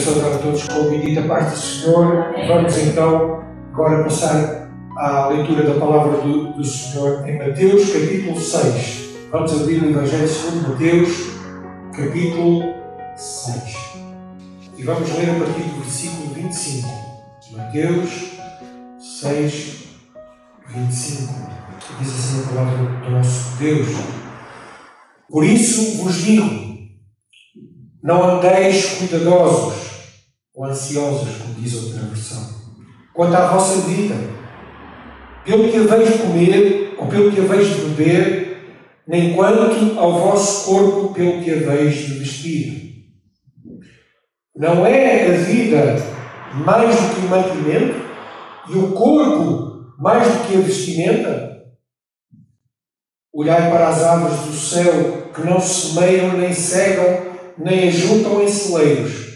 Quero saudar a todos com a bendita paz do Senhor. Vamos então agora passar à leitura da palavra do, do Senhor em Mateus, capítulo 6. Vamos abrir o Evangelho segundo Mateus, capítulo 6. E vamos ler a partir do versículo 25. Mateus 6, 25. Diz assim a palavra do nosso Deus. Por isso vos digo, não andeis cuidadosos ou ansiosos, como diz outra versão, quanto à vossa vida, pelo que haveis de comer ou pelo que haveis de beber, nem quanto ao vosso corpo pelo que haveis de vestir. Não é a vida mais do que o mantimento e o corpo mais do que a vestimenta? Olhai para as aves do céu que não semeiam nem cegam nem ajuntam em celeiros,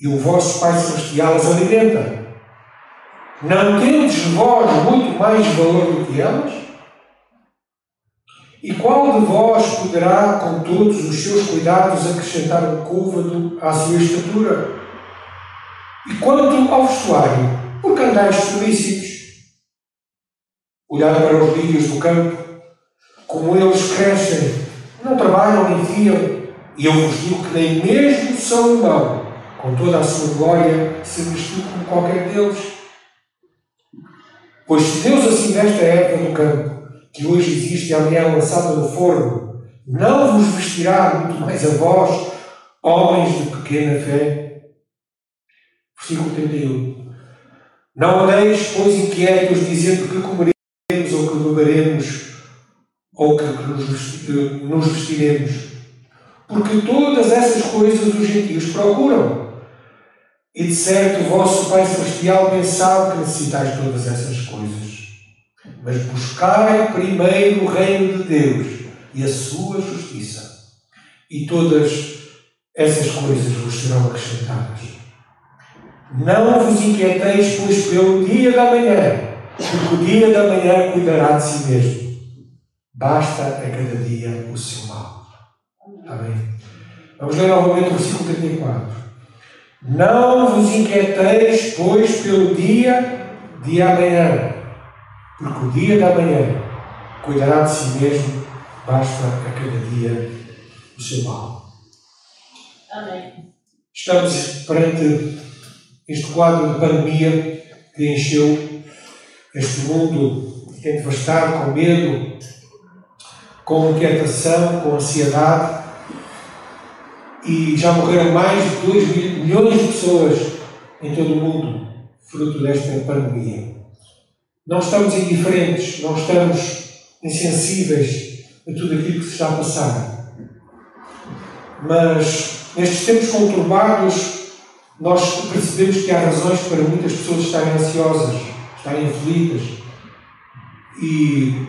e o vosso Pai Celestial as alimenta. Não tendes vós muito mais valor do que elas? E qual de vós poderá, com todos os seus cuidados, acrescentar um côvado à sua estatura? E quanto ao vestuário, por que andais solícitos? Olhai para os lírios do campo, como eles crescem, não trabalham nem fiam, e eu vos digo que nem mesmo Salomão, com toda a sua glória, se vestiu como qualquer deles. Pois se Deus assim veste a erva do campo, que hoje existe e amanhã é lançada no forno, não vos vestirá muito mais a vós, homens de pequena fé? Versículo 31. Não andeis, pois, inquietos, dizendo que comeremos ou que beberemos ou que nos vestiremos porque todas essas coisas os gentios procuram. E de certo o vosso Pai Celestial sabe que necessitais todas essas coisas. Mas buscai primeiro o reino de Deus e a sua justiça, e todas essas coisas vos serão acrescentadas. Não vos inquieteis, pois, pelo dia da manhã, porque o dia da manhã cuidará de si mesmo. Basta a cada dia o seu mal. Amém. Vamos ler novamente o versículo 34. Não vos inquieteis, pois, pelo dia de amanhã, porque o dia da manhã cuidará de si mesmo, basta a cada dia o seu mal. Amém. Estamos perante este quadro de pandemia que encheu este mundo, que tem devastado com medo, com inquietação, com ansiedade e já morreram mais de 2 milhões de pessoas em todo o mundo, fruto desta pandemia. Não estamos indiferentes, não estamos insensíveis a tudo aquilo que se está a passar. Mas nestes tempos conturbados, nós percebemos que há razões para muitas pessoas estarem ansiosas, estarem aflitas. E...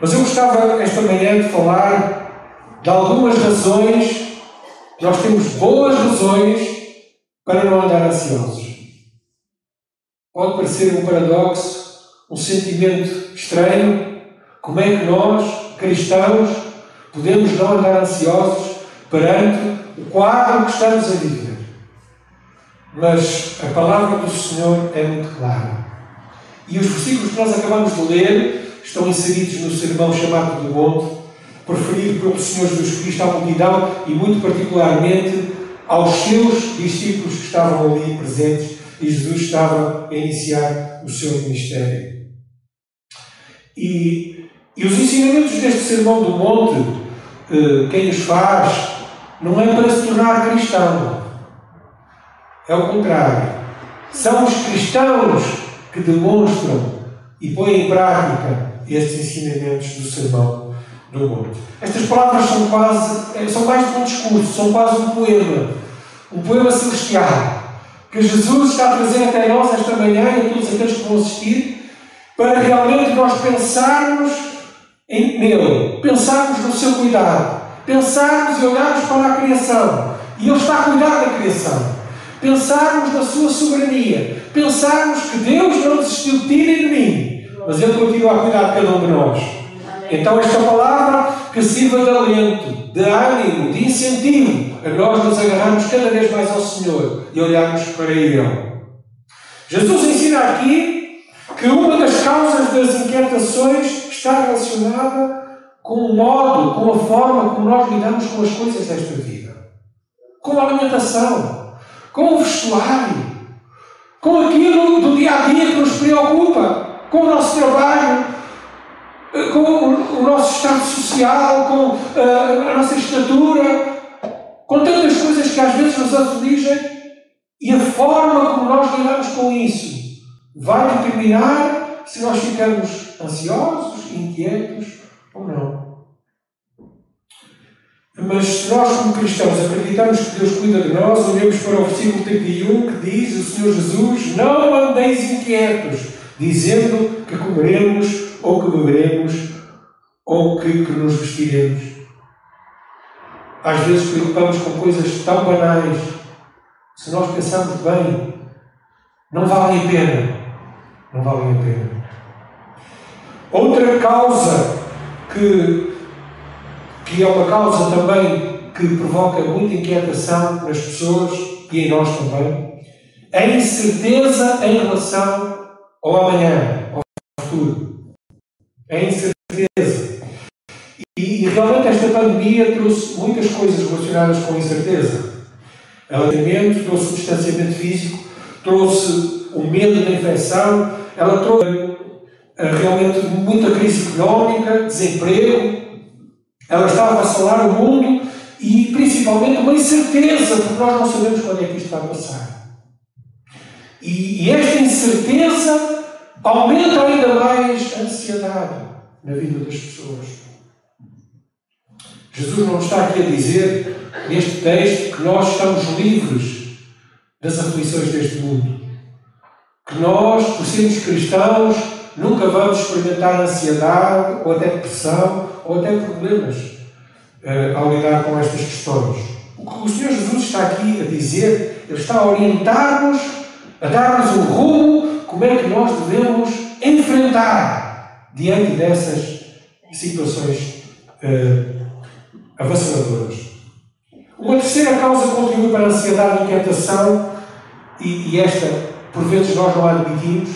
Mas eu gostava esta manhã de falar de algumas razões nós temos boas razões para não andar ansiosos. Pode parecer um paradoxo, um sentimento estranho. Como é que nós, cristãos, podemos não andar ansiosos perante o quadro que estamos a viver? Mas a palavra do Senhor é muito clara. E os versículos que nós acabamos de ler estão inseridos no sermão chamado do Monte, preferido pelo Senhor Jesus Cristo à multidão e, muito particularmente, aos seus discípulos que estavam ali presentes e Jesus estava a iniciar o seu ministério. E, e os ensinamentos deste Sermão do Monte, eh, quem os faz, não é para se tornar cristão. É o contrário. São os cristãos que demonstram e põem em prática estes ensinamentos do Sermão do monte. Estas palavras são quase, eh, são mais um discurso, são quase um poema, um poema celestial, que Jesus está a trazer até nós esta manhã e a todos aqueles que vão assistir, para realmente nós pensarmos em, nele, pensarmos no seu cuidado, pensarmos e olharmos para a criação, e Ele está a cuidar da criação, pensarmos na sua soberania, pensarmos que Deus não desistiu de ti nem de mim, mas Ele continua a cuidar de cada um de nós. Então, esta palavra que sirva de alento, de ânimo, de incentivo a nós nos agarrarmos cada vez mais ao Senhor e olharmos para Ele. Jesus ensina aqui que uma das causas das inquietações está relacionada com o modo, com a forma como nós lidamos com as coisas desta vida. Com a alimentação, com o vestuário, com aquilo do dia a dia que nos preocupa, com o nosso trabalho, com o nosso estado social, com eh, a nossa estatura, com tantas coisas que às vezes nos afligem e a forma como nós lidamos com isso vai determinar se nós ficamos ansiosos, inquietos ou não. Mas se nós, como cristãos, acreditamos que Deus cuida de nós, olhamos para o versículo 31 que diz: O Senhor Jesus, não andeis inquietos, dizendo que comeremos, ou que beberemos, ou que, que nos vestiremos. Às vezes preocupamos com coisas tão banais. Se nós pensarmos bem, não valem a pena. Não valem a pena. Outra causa que, que é uma causa também que provoca muita inquietação nas pessoas e em nós também, é a incerteza em relação ao amanhã, ao futuro. É a incerteza. E, realmente esta pandemia trouxe muitas coisas relacionadas com a incerteza. Aleitamento, trouxe o distanciamento físico, trouxe o medo da infecção, ela trouxe eh, realmente muita crise económica, desemprego, ela está a vacilar o mundo e principalmente uma incerteza, porque nós não sabemos quando é que isto vai passar. E, e esta incerteza aumenta ainda mais a ansiedade na vida das pessoas. Jesus não está aqui a dizer, neste texto, que nós estamos livres das aflições deste mundo. Que nós, por sermos cristãos, Nunca vamos experimentar ansiedade, ou até depressão, ou até problemas uh, ao lidar com estas questões. O que o Senhor Jesus está aqui a dizer, Ele está a orientar-nos, a dar-nos um rumo, como é que nós devemos enfrentar diante dessas situações uh, avassaladoras. Uma terceira causa contribui para a ansiedade e inquietação, e, e esta, por vezes, nós não admitimos,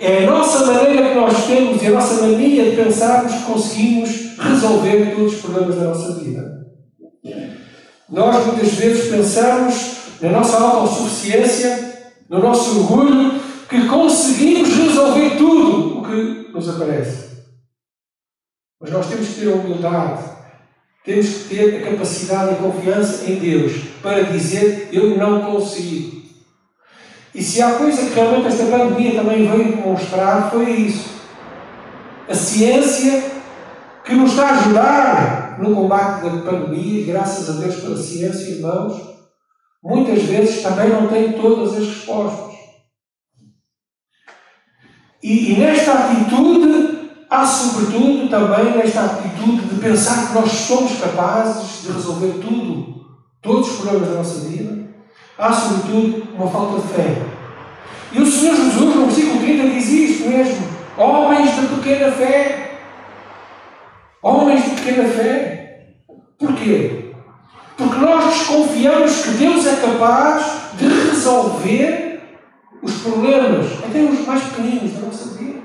é a nossa maneira que nós temos e a nossa mania de pensarmos que conseguimos resolver todos os problemas da nossa vida. Nós muitas vezes pensamos na nossa autossuficiência, no nosso orgulho, que conseguimos resolver tudo o que nos aparece. Mas nós temos que ter a humildade, temos que ter a capacidade e a confiança em Deus para dizer: Eu não consigo. E se há coisa que realmente esta pandemia também veio demonstrar, foi isso. A ciência que nos está a ajudar no combate da pandemia, graças a Deus pela ciência, irmãos, muitas vezes também não tem todas as respostas. E, e nesta atitude, há sobretudo também nesta atitude de pensar que nós somos capazes de resolver tudo, todos os problemas da nossa vida, há sobretudo uma falta de fé. E o Senhor Jesus, no versículo 30, diz isto mesmo: Homens de pequena fé. Homens de pequena fé. Porquê? Porque nós desconfiamos que Deus é capaz de resolver os problemas, até os mais pequeninos da nossa vida.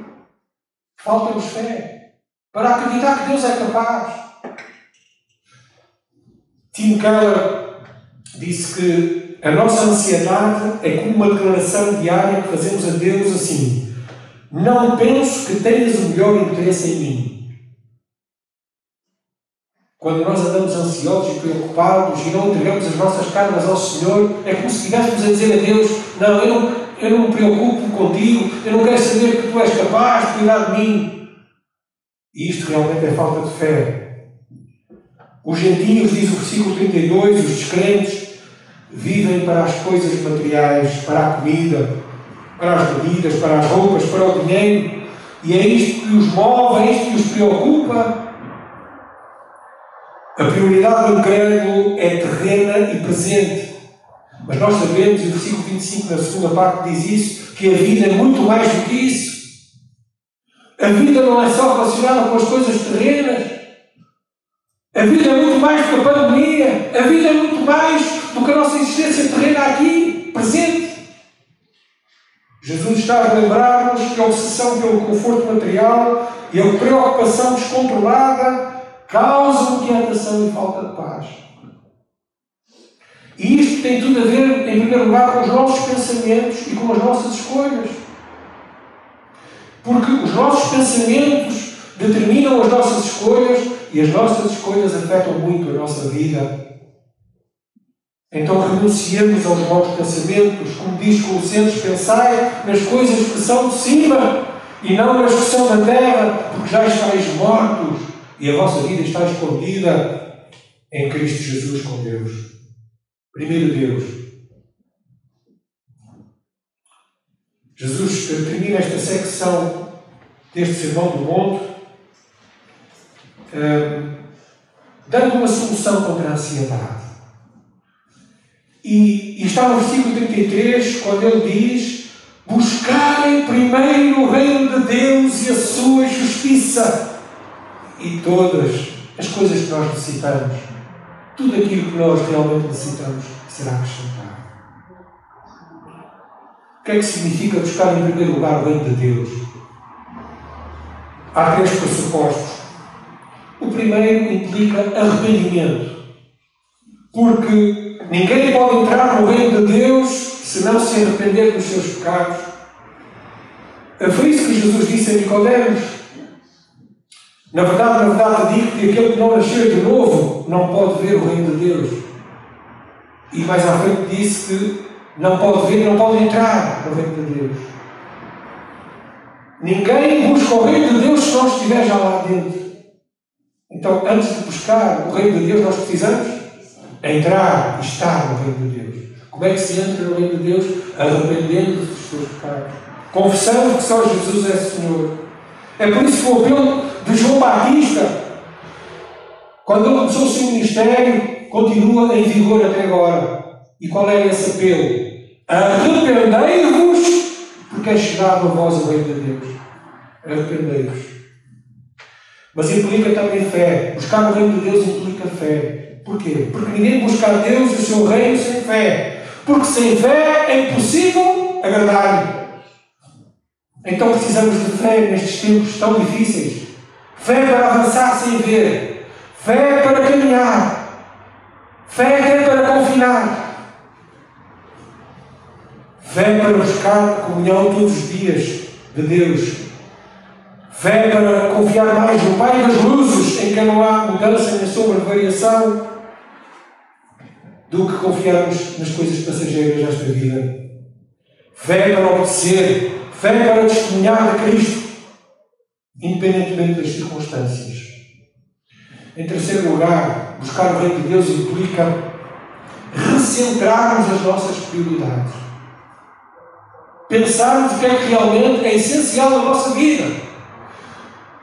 Falta-nos fé para acreditar que Deus é capaz. Tim Keller disse que a nossa ansiedade é como uma declaração diária que fazemos a Deus assim: Não penso que tenhas o melhor interesse em mim. Quando nós andamos ansiosos e preocupados e não entregamos as nossas cargas ao Senhor, é como se estivéssemos a dizer a Deus: Não, eu não, eu não me preocupo contigo, eu não quero saber que tu és capaz de cuidar de mim. E isto realmente é falta de fé. Os gentios, diz o versículo 32, os descrentes, vivem para as coisas materiais, para a comida, para as bebidas, para as roupas, para o dinheiro, e é isto que os move, é isto que os preocupa. A prioridade do incrédulo é terrena e presente. Mas nós sabemos, e o versículo 25, na segunda parte, diz isso, que a vida é muito mais do que isso. A vida não é só relacionada com as coisas terrenas. A vida é muito mais do que a pandemia. A vida é muito mais do que a nossa existência terrena aqui, presente. Jesus está a lembrar-nos que a obsessão pelo conforto material e a preocupação descontrolada causam inquietação e falta de paz. E isto tem tudo a ver, em primeiro lugar, com os nossos pensamentos e com as nossas escolhas. Porque os nossos pensamentos determinam as nossas escolhas e as nossas escolhas afetam muito a nossa vida. Então renunciemos aos maus pensamentos, como diz Colossenses, pensai nas coisas que são de cima e não nas que são da terra, porque já estáis mortos e a vossa vida está escondida em Cristo Jesus com Deus. Primeiro Deus. Jesus termina esta secção deste Sermão do Monte dando uma solução contra a ansiedade. E, e está no versículo 33, quando ele diz: Buscarem primeiro o reino de Deus e a sua justiça, e todas as coisas que nós necessitamos, tudo aquilo que nós realmente necessitamos, será acrescentado. O que é que significa buscar em primeiro lugar o reino de Deus? Há três pressupostos o primeiro implica arrependimento. Porque ninguém pode entrar no reino de Deus se não se arrepender dos seus pecados. Foi isso que Jesus disse a Nicodemos. Na verdade, na verdade, digo que aquele que não nasceu de novo não pode ver o reino de Deus. E mais à frente disse que não pode ver, não pode entrar no reino de Deus. Ninguém busca o reino de Deus se não estiver já lá dentro. Então, antes de buscar o reino de Deus, nós precisamos entrar e estar no reino de Deus. Como é que se entra no reino de Deus? Arrependendo dos seus pecados. Confessando que só Jesus é Senhor. É por isso que o apelo de João Batista, quando começou o seu ministério, continua em vigor até agora. E qual é esse apelo? Arrependei-vos, porque é chegado a vós o reino de Deus. Arrependei-vos. Mas implica também fé. Buscar o reino de Deus implica fé. Porquê? Porque ninguém busca a Deus e o seu reino sem fé. Porque sem fé é impossível agradar-lhe. Então precisamos de fé nestes tempos tão difíceis. Fé para avançar sem ver. Fé para caminhar. Fé até para confinar. Fé para buscar comunhão todos os dias de Deus Fé para confiar mais no Pai das luzes, em que não há mudança nem sombra variação, do que confiarmos nas coisas passageiras desta vida. Fé para obedecer, fé para testemunhar de Cristo, independentemente das circunstâncias. Em terceiro lugar, buscar o Reino de Deus implica recentrarmos as nossas prioridades. Pensarmos o que é que realmente é essencial na nossa vida.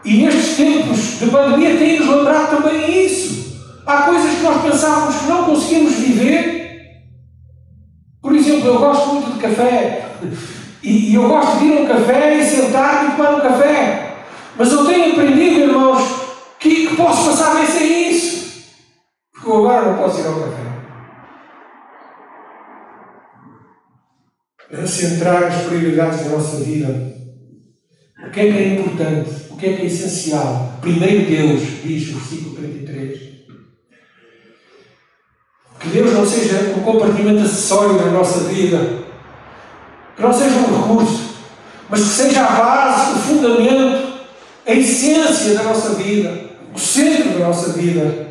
E nestes tempos de pandemia tem-nos lembrado também isso. Há coisas que nós pensávamos que não conseguimos viver. Por exemplo, eu gosto muito de café. E, eu gosto de ir a um café e sentar e tomar um café. Mas eu tenho aprendido, irmãos, que, que posso passar bem sem isso. Porque eu agora não posso ir ao café. Recentrar as prioridades da nossa vida. O que é que é importante? que é que é essencial? Primeiro Deus, diz o versículo 33. Que Deus não seja um compartimento acessório da nossa vida, que não seja um recurso, mas que seja a base, o fundamento, a essência da nossa vida, o centro da nossa vida.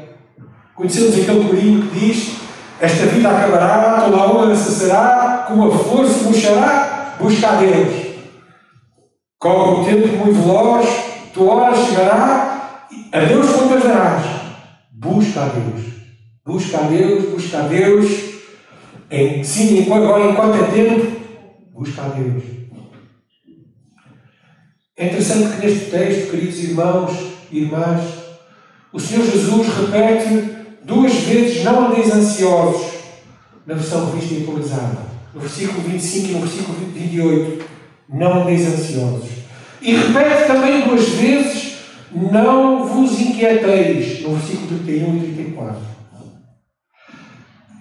Conhecemos aquele corinho que diz: Esta vida acabará, toda a onda cessará, com a força murchará, busca a Deus. Corre o tempo muito veloz, tua hora chegará, a Deus quantas darás? Busca a Deus. Busca a Deus, busca a Deus. Em, sim, agora enquanto é tempo, busca a Deus. É interessante que neste texto, queridos irmãos e irmãs, o Senhor Jesus repete duas vezes: não andeis ansiosos, na versão revista e atualizada. No versículo 25 e no versículo 28. Não andeis ansiosos. E repete também duas vezes Não vos inquieteis, no versículo 31 e 34.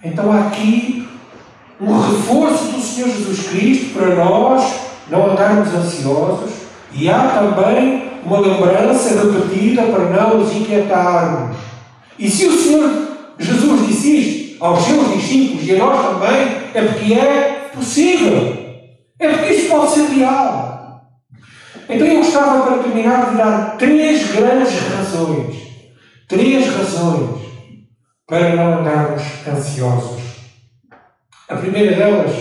Então há aqui um reforço do Senhor Jesus Cristo para nós não andarmos ansiosos e há também uma lembrança repetida para não nos inquietarmos. E se o Senhor Jesus disse isto aos seus discípulos e a nós também, é porque é possível. É porque isto pode ser real. Então eu gostava para terminar de dar três grandes razões. Três razões para não andarmos ansiosos. A primeira delas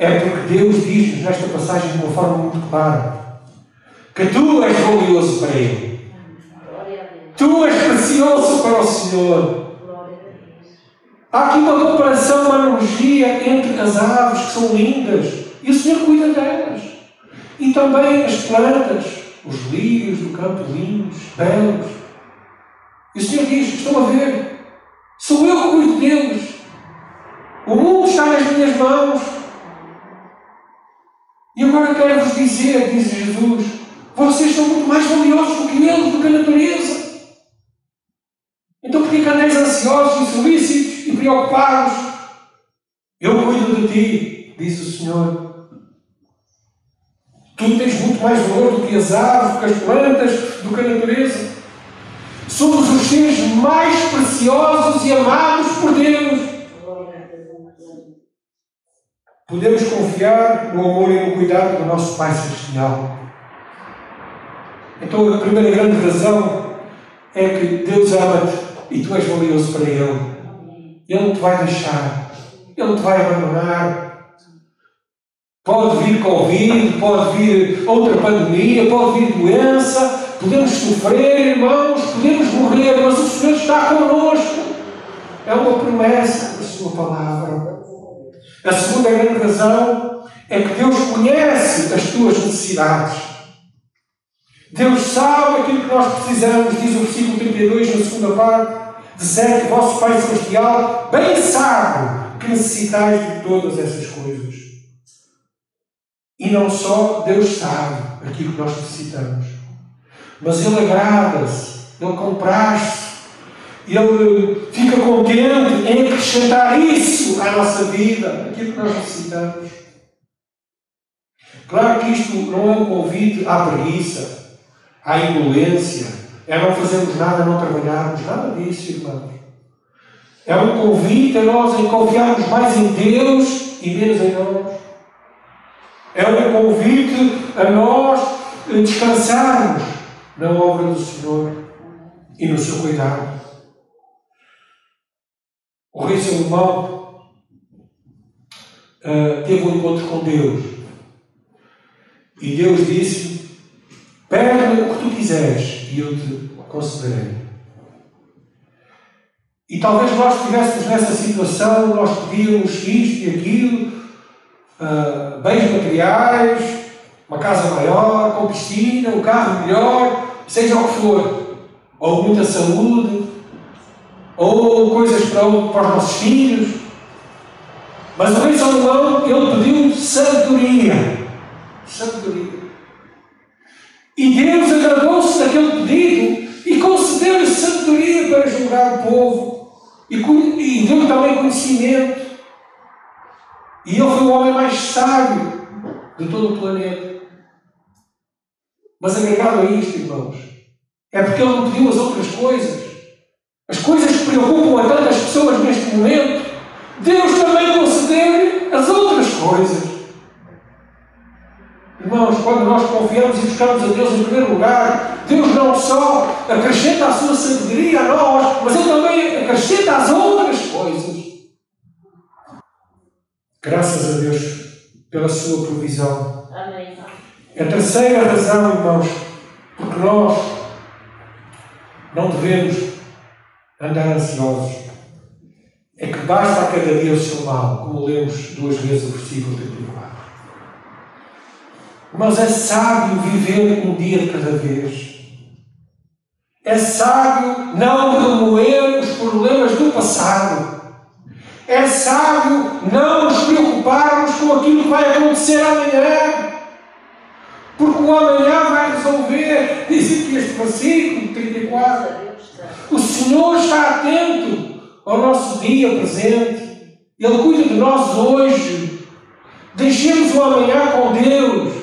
é porque Deus diz-nos nesta passagem de uma forma muito clara que tu és valioso para Ele. Tu és precioso para o Senhor. Há aqui uma comparação, uma analogia entre as aves que são lindas e o Senhor cuida delas. E também as plantas, os lírios do campo lindos, belos. E o Senhor diz: Estão a ver? Sou eu que cuido deles. O mundo está nas minhas mãos. E agora quero-vos dizer, diz Jesus, vocês são muito mais valiosos do que eles, do que a natureza. Então por que andais ansiosos, insolícitos e preocupados? Eu cuido de ti, diz o Senhor. Tu tens muito mais valor do que as aves, do que as plantas, do que a natureza. Somos os seres mais preciosos e amados por Deus. Podemos confiar no amor e no cuidado do nosso Pai Celestial. Então, a primeira grande razão é que Deus ama-te e tu és valioso para Ele. Ele não te vai deixar, Ele não te vai abandonar. Pode vir Covid, pode vir outra pandemia, pode vir doença, podemos sofrer, irmãos, podemos morrer, mas o Senhor está connosco. É uma promessa da Sua palavra. A segunda grande razão é que Deus conhece as tuas necessidades. Deus sabe aquilo que nós precisamos, diz o versículo 32, na segunda parte. De certo, vosso Pai Celestial bem sabe que necessitais de todas essas coisas. E não só Deus sabe aquilo que nós necessitamos, mas Ele agrada-se, Ele compraz-se ele fica contente em acrescentar isso à nossa vida, aquilo que nós necessitamos. Claro que isto não é um convite à preguiça, à indolência, é não fazermos nada, não trabalharmos, nada disso, irmãos. É um convite a nós em confiarmos mais em Deus e menos em nós. É um convite a nós descansarmos na obra do Senhor e no seu cuidado. O rei Salomão uh, teve um encontro com Deus. E Deus disse: Pede-me o que tu quiseres e eu te concederei. E talvez nós estivéssemos nessa situação, nós pedíamos isto e aquilo, uh, bens materiais, uma casa maior, com piscina, um carro melhor, seja o que for, ou muita saúde, ou coisas para, para os nossos filhos. Mas o rei Salomão, ele pediu sabedoria. Sabedoria. E Deus agradou-se daquele pedido e concedeu-lhe sabedoria para julgar o povo. E, e deu-lhe também conhecimento. E ele foi o homem mais sábio de todo o planeta. Mas agregado a isto, irmãos, é porque ele não pediu as outras coisas. As coisas que preocupam a tantas pessoas neste momento, Deus também concedeu as outras coisas. Irmãos, quando nós confiamos e buscamos a Deus em primeiro lugar, Deus não só acrescenta a sua sabedoria a nós, mas Ele também acrescenta as outras coisas. Graças a Deus pela sua provisão. Amém. A terceira razão, irmãos, porque nós não devemos andar ansiosos. É que basta a cada dia o seu mal, como lemos duas vezes o versículo 34. Mas é sábio viver um dia de cada vez. É sábio não remoer os problemas do passado. É sábio não nos preocuparmos com aquilo que vai acontecer amanhã. Porque o amanhã vai resolver Diz aqui este versículo 34. O Senhor está atento ao nosso dia presente. Ele cuida de nós hoje. Deixemos o amanhã com Deus.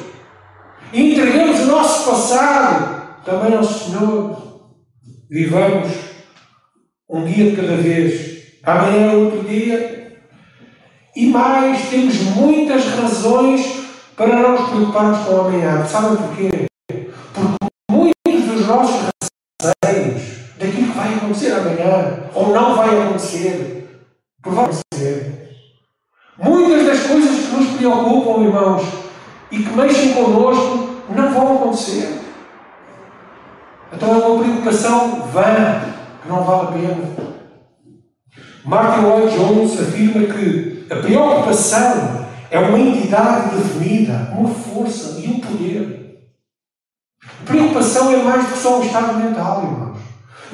E entreguemos o nosso passado também ao Senhor. Vivamos um dia de cada vez. Amanhã é outro dia. E mais, temos muitas razões para não nos preocuparmos com o amanhã. Sabem porquê? Porque muitos dos nossos receios acontecer amanhã ou não vai acontecer, provavelmente. Muitas das coisas que nos preocupam, irmãos, e que mexem connosco, não vão acontecer. Então é uma preocupação vã, que não vale a pena. Martin Lloyd Jones afirma que a preocupação é uma entidade definida, uma força e um poder. A preocupação é mais do que só um estado mental, irmãos.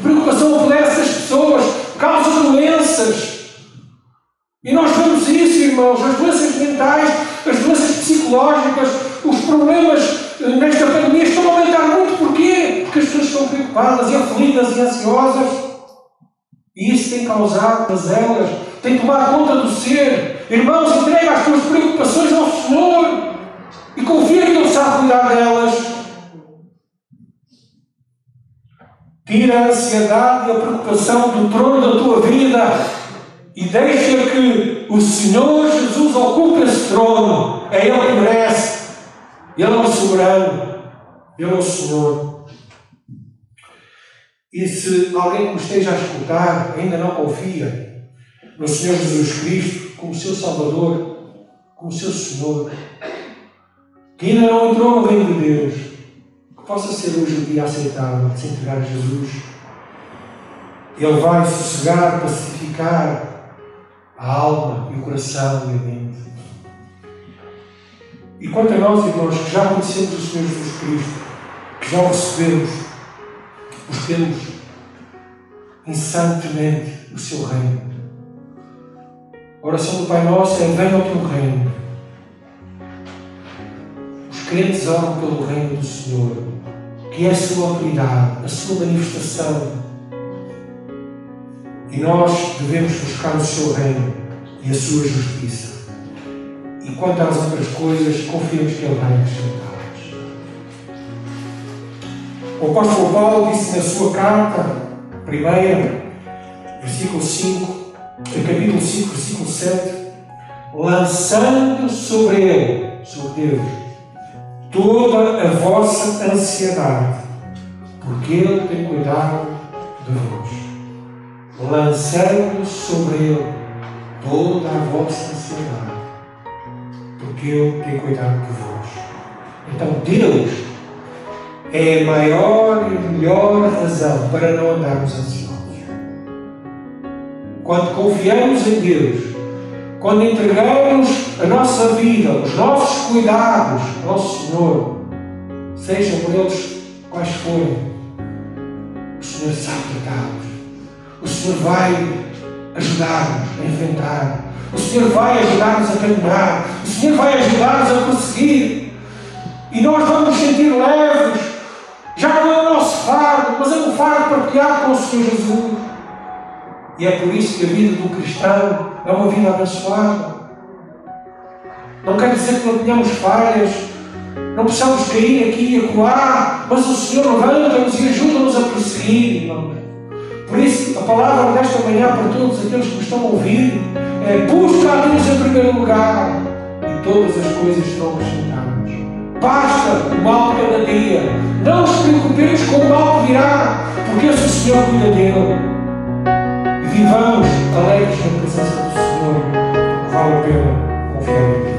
Preocupação apodera essas pessoas, causa doenças. E nós vemos isso, irmãos, as doenças mentais, as doenças psicológicas, os problemas eh, nesta pandemia estão a aumentar muito. Porquê? Porque as pessoas estão preocupadas e aflitas e ansiosas. E isso tem causado elas tem tomado conta do ser. Irmãos, entrega as tuas preocupações ao Senhor e confia que Ele sabe cuidar delas. Tira a ansiedade e a preocupação do trono da tua vida e deixa que o Senhor Jesus ocupe esse trono. É Ele que merece. Ele é o soberano. Ele é o Senhor. E se alguém que esteja a escutar ainda não confia no Senhor Jesus Cristo como seu Salvador, como seu Senhor, que ainda não entrou no reino de Deus, possa ser hoje o dia aceitável de se entregar a Jesus. Ele vai sossegar, pacificar a alma e o coração e a mente. E quanto a nós, irmãos, que já conhecemos o Senhor Jesus Cristo, que já o recebemos, busquemos incessantemente o seu reino. A oração do Pai Nosso é: venha ao teu reino. Crentes oram pelo reino do Senhor, que é a sua autoridade, a sua manifestação. E nós devemos buscar o seu reino e a sua justiça. E quanto às outras coisas, confiamos que Ele vai acrescentá-las. O apóstolo Paulo disse na sua carta, primeira, versículo 5, capítulo 5, versículo 7, lançando sobre Ele, sobre Deus, toda a vossa ansiedade, porque Ele tem cuidado de vós. Lançando sobre Ele toda a vossa ansiedade, porque Ele tem cuidado de vós. Então, Deus é a maior e melhor razão para não andarmos ansiosos. Quando confiamos em Deus, quando entregamos a nossa vida, os nossos cuidados ao Senhor, sejam eles quais forem, o Senhor sabe tratá-los. O Senhor vai ajudar-nos a enfrentar. O Senhor vai ajudar-nos a caminhar. O Senhor vai ajudar-nos a prosseguir. E nós vamos nos sentir leves. Já não é o nosso fardo, mas é um fardo partilhado com o Senhor Jesus. E é por isso que a vida do cristão é uma vida abençoada. Não quer dizer que não tenhamos falhas, não precisamos cair aqui e acolá, mas o Senhor levanta-nos e ajuda-nos a prosseguir, irmãos. Por isso, a palavra desta manhã para todos aqueles que estão a ouvir é: busca a Deus em primeiro lugar e todas as coisas serão acrescentadas. Basta o mal cada dia. Não nos preocupemos com o mal que virá, porque esse o Senhor cuida dele. Vivamos alegres na presença do Senhor. Vale a pena confiar em Deus.